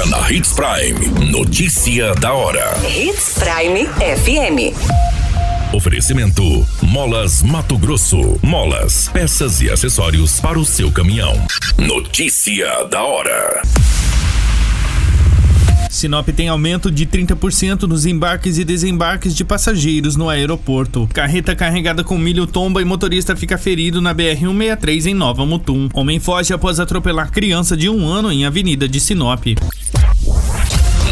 Agora na Hits Prime. Notícia da hora. Hits Prime FM. Oferecimento: Molas Mato Grosso. Molas, peças e acessórios para o seu caminhão. Notícia da hora. Sinop tem aumento de 30% nos embarques e desembarques de passageiros no aeroporto. Carreta carregada com milho tomba e motorista fica ferido na BR-163 em Nova Mutum. Homem foge após atropelar criança de um ano em Avenida de Sinop.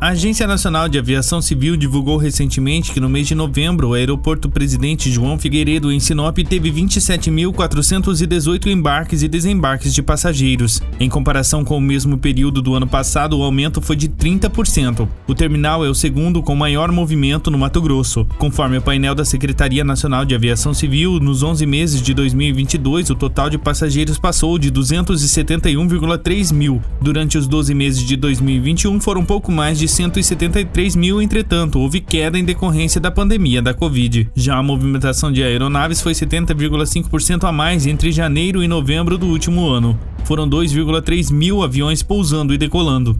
A Agência Nacional de Aviação Civil divulgou recentemente que no mês de novembro o aeroporto Presidente João Figueiredo em Sinop teve 27.418 embarques e desembarques de passageiros. Em comparação com o mesmo período do ano passado, o aumento foi de 30%. O terminal é o segundo com maior movimento no Mato Grosso. Conforme o painel da Secretaria Nacional de Aviação Civil, nos 11 meses de 2022, o total de passageiros passou de 271,3 mil. Durante os 12 meses de 2021, foram pouco mais de 173 mil, entretanto, houve queda em decorrência da pandemia da Covid. Já a movimentação de aeronaves foi 70,5% a mais entre janeiro e novembro do último ano. Foram 2,3 mil aviões pousando e decolando.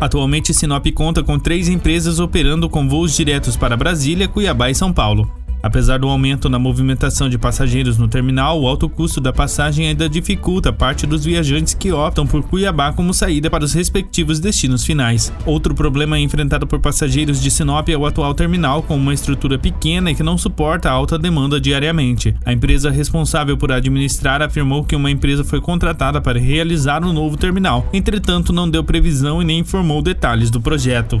Atualmente, Sinop conta com três empresas operando com voos diretos para Brasília, Cuiabá e São Paulo. Apesar do aumento na movimentação de passageiros no terminal, o alto custo da passagem ainda dificulta parte dos viajantes que optam por Cuiabá como saída para os respectivos destinos finais. Outro problema enfrentado por passageiros de Sinop é o atual terminal, com uma estrutura pequena e que não suporta a alta demanda diariamente. A empresa responsável por administrar afirmou que uma empresa foi contratada para realizar um novo terminal, entretanto, não deu previsão e nem informou detalhes do projeto.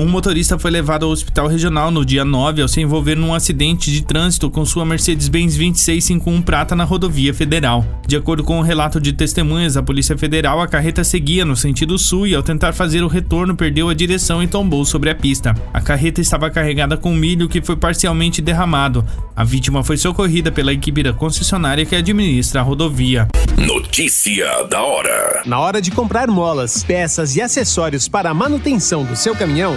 Um motorista foi levado ao hospital regional no dia 9 ao se envolver num acidente de trânsito com sua Mercedes-Benz 2651 prata na rodovia federal. De acordo com o um relato de testemunhas da Polícia Federal, a carreta seguia no sentido sul e ao tentar fazer o retorno perdeu a direção e tombou sobre a pista. A carreta estava carregada com milho que foi parcialmente derramado. A vítima foi socorrida pela equipe da concessionária que administra a rodovia. Notícia da hora. Na hora de comprar molas, peças e acessórios para a manutenção do seu caminhão,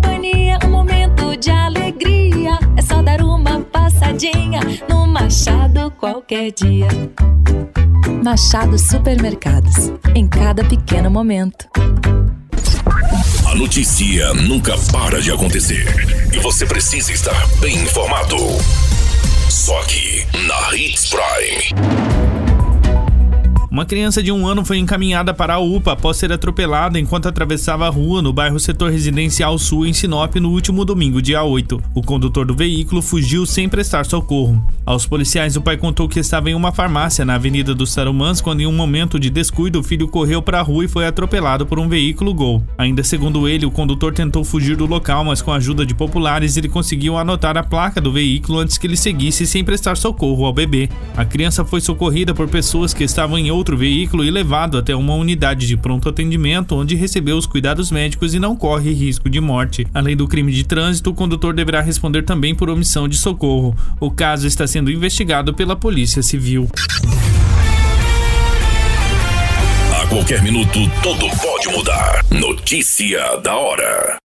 passadinha no Machado qualquer dia. Machado Supermercados. Em cada pequeno momento. A notícia nunca para de acontecer. E você precisa estar bem informado. Uma criança de um ano foi encaminhada para a UPA após ser atropelada enquanto atravessava a rua no bairro Setor Residencial Sul, em Sinop, no último domingo, dia 8. O condutor do veículo fugiu sem prestar socorro. Aos policiais, o pai contou que estava em uma farmácia na Avenida dos Sarumãs quando, em um momento de descuido, o filho correu para a rua e foi atropelado por um veículo Gol. Ainda segundo ele, o condutor tentou fugir do local, mas com a ajuda de populares ele conseguiu anotar a placa do veículo antes que ele seguisse sem prestar socorro ao bebê. A criança foi socorrida por pessoas que estavam em outro veículo e levado até uma unidade de pronto atendimento onde recebeu os cuidados médicos e não corre risco de morte. Além do crime de trânsito, o condutor deverá responder também por omissão de socorro. O caso está sendo investigado pela Polícia Civil. A qualquer minuto, tudo pode mudar. Notícia da hora.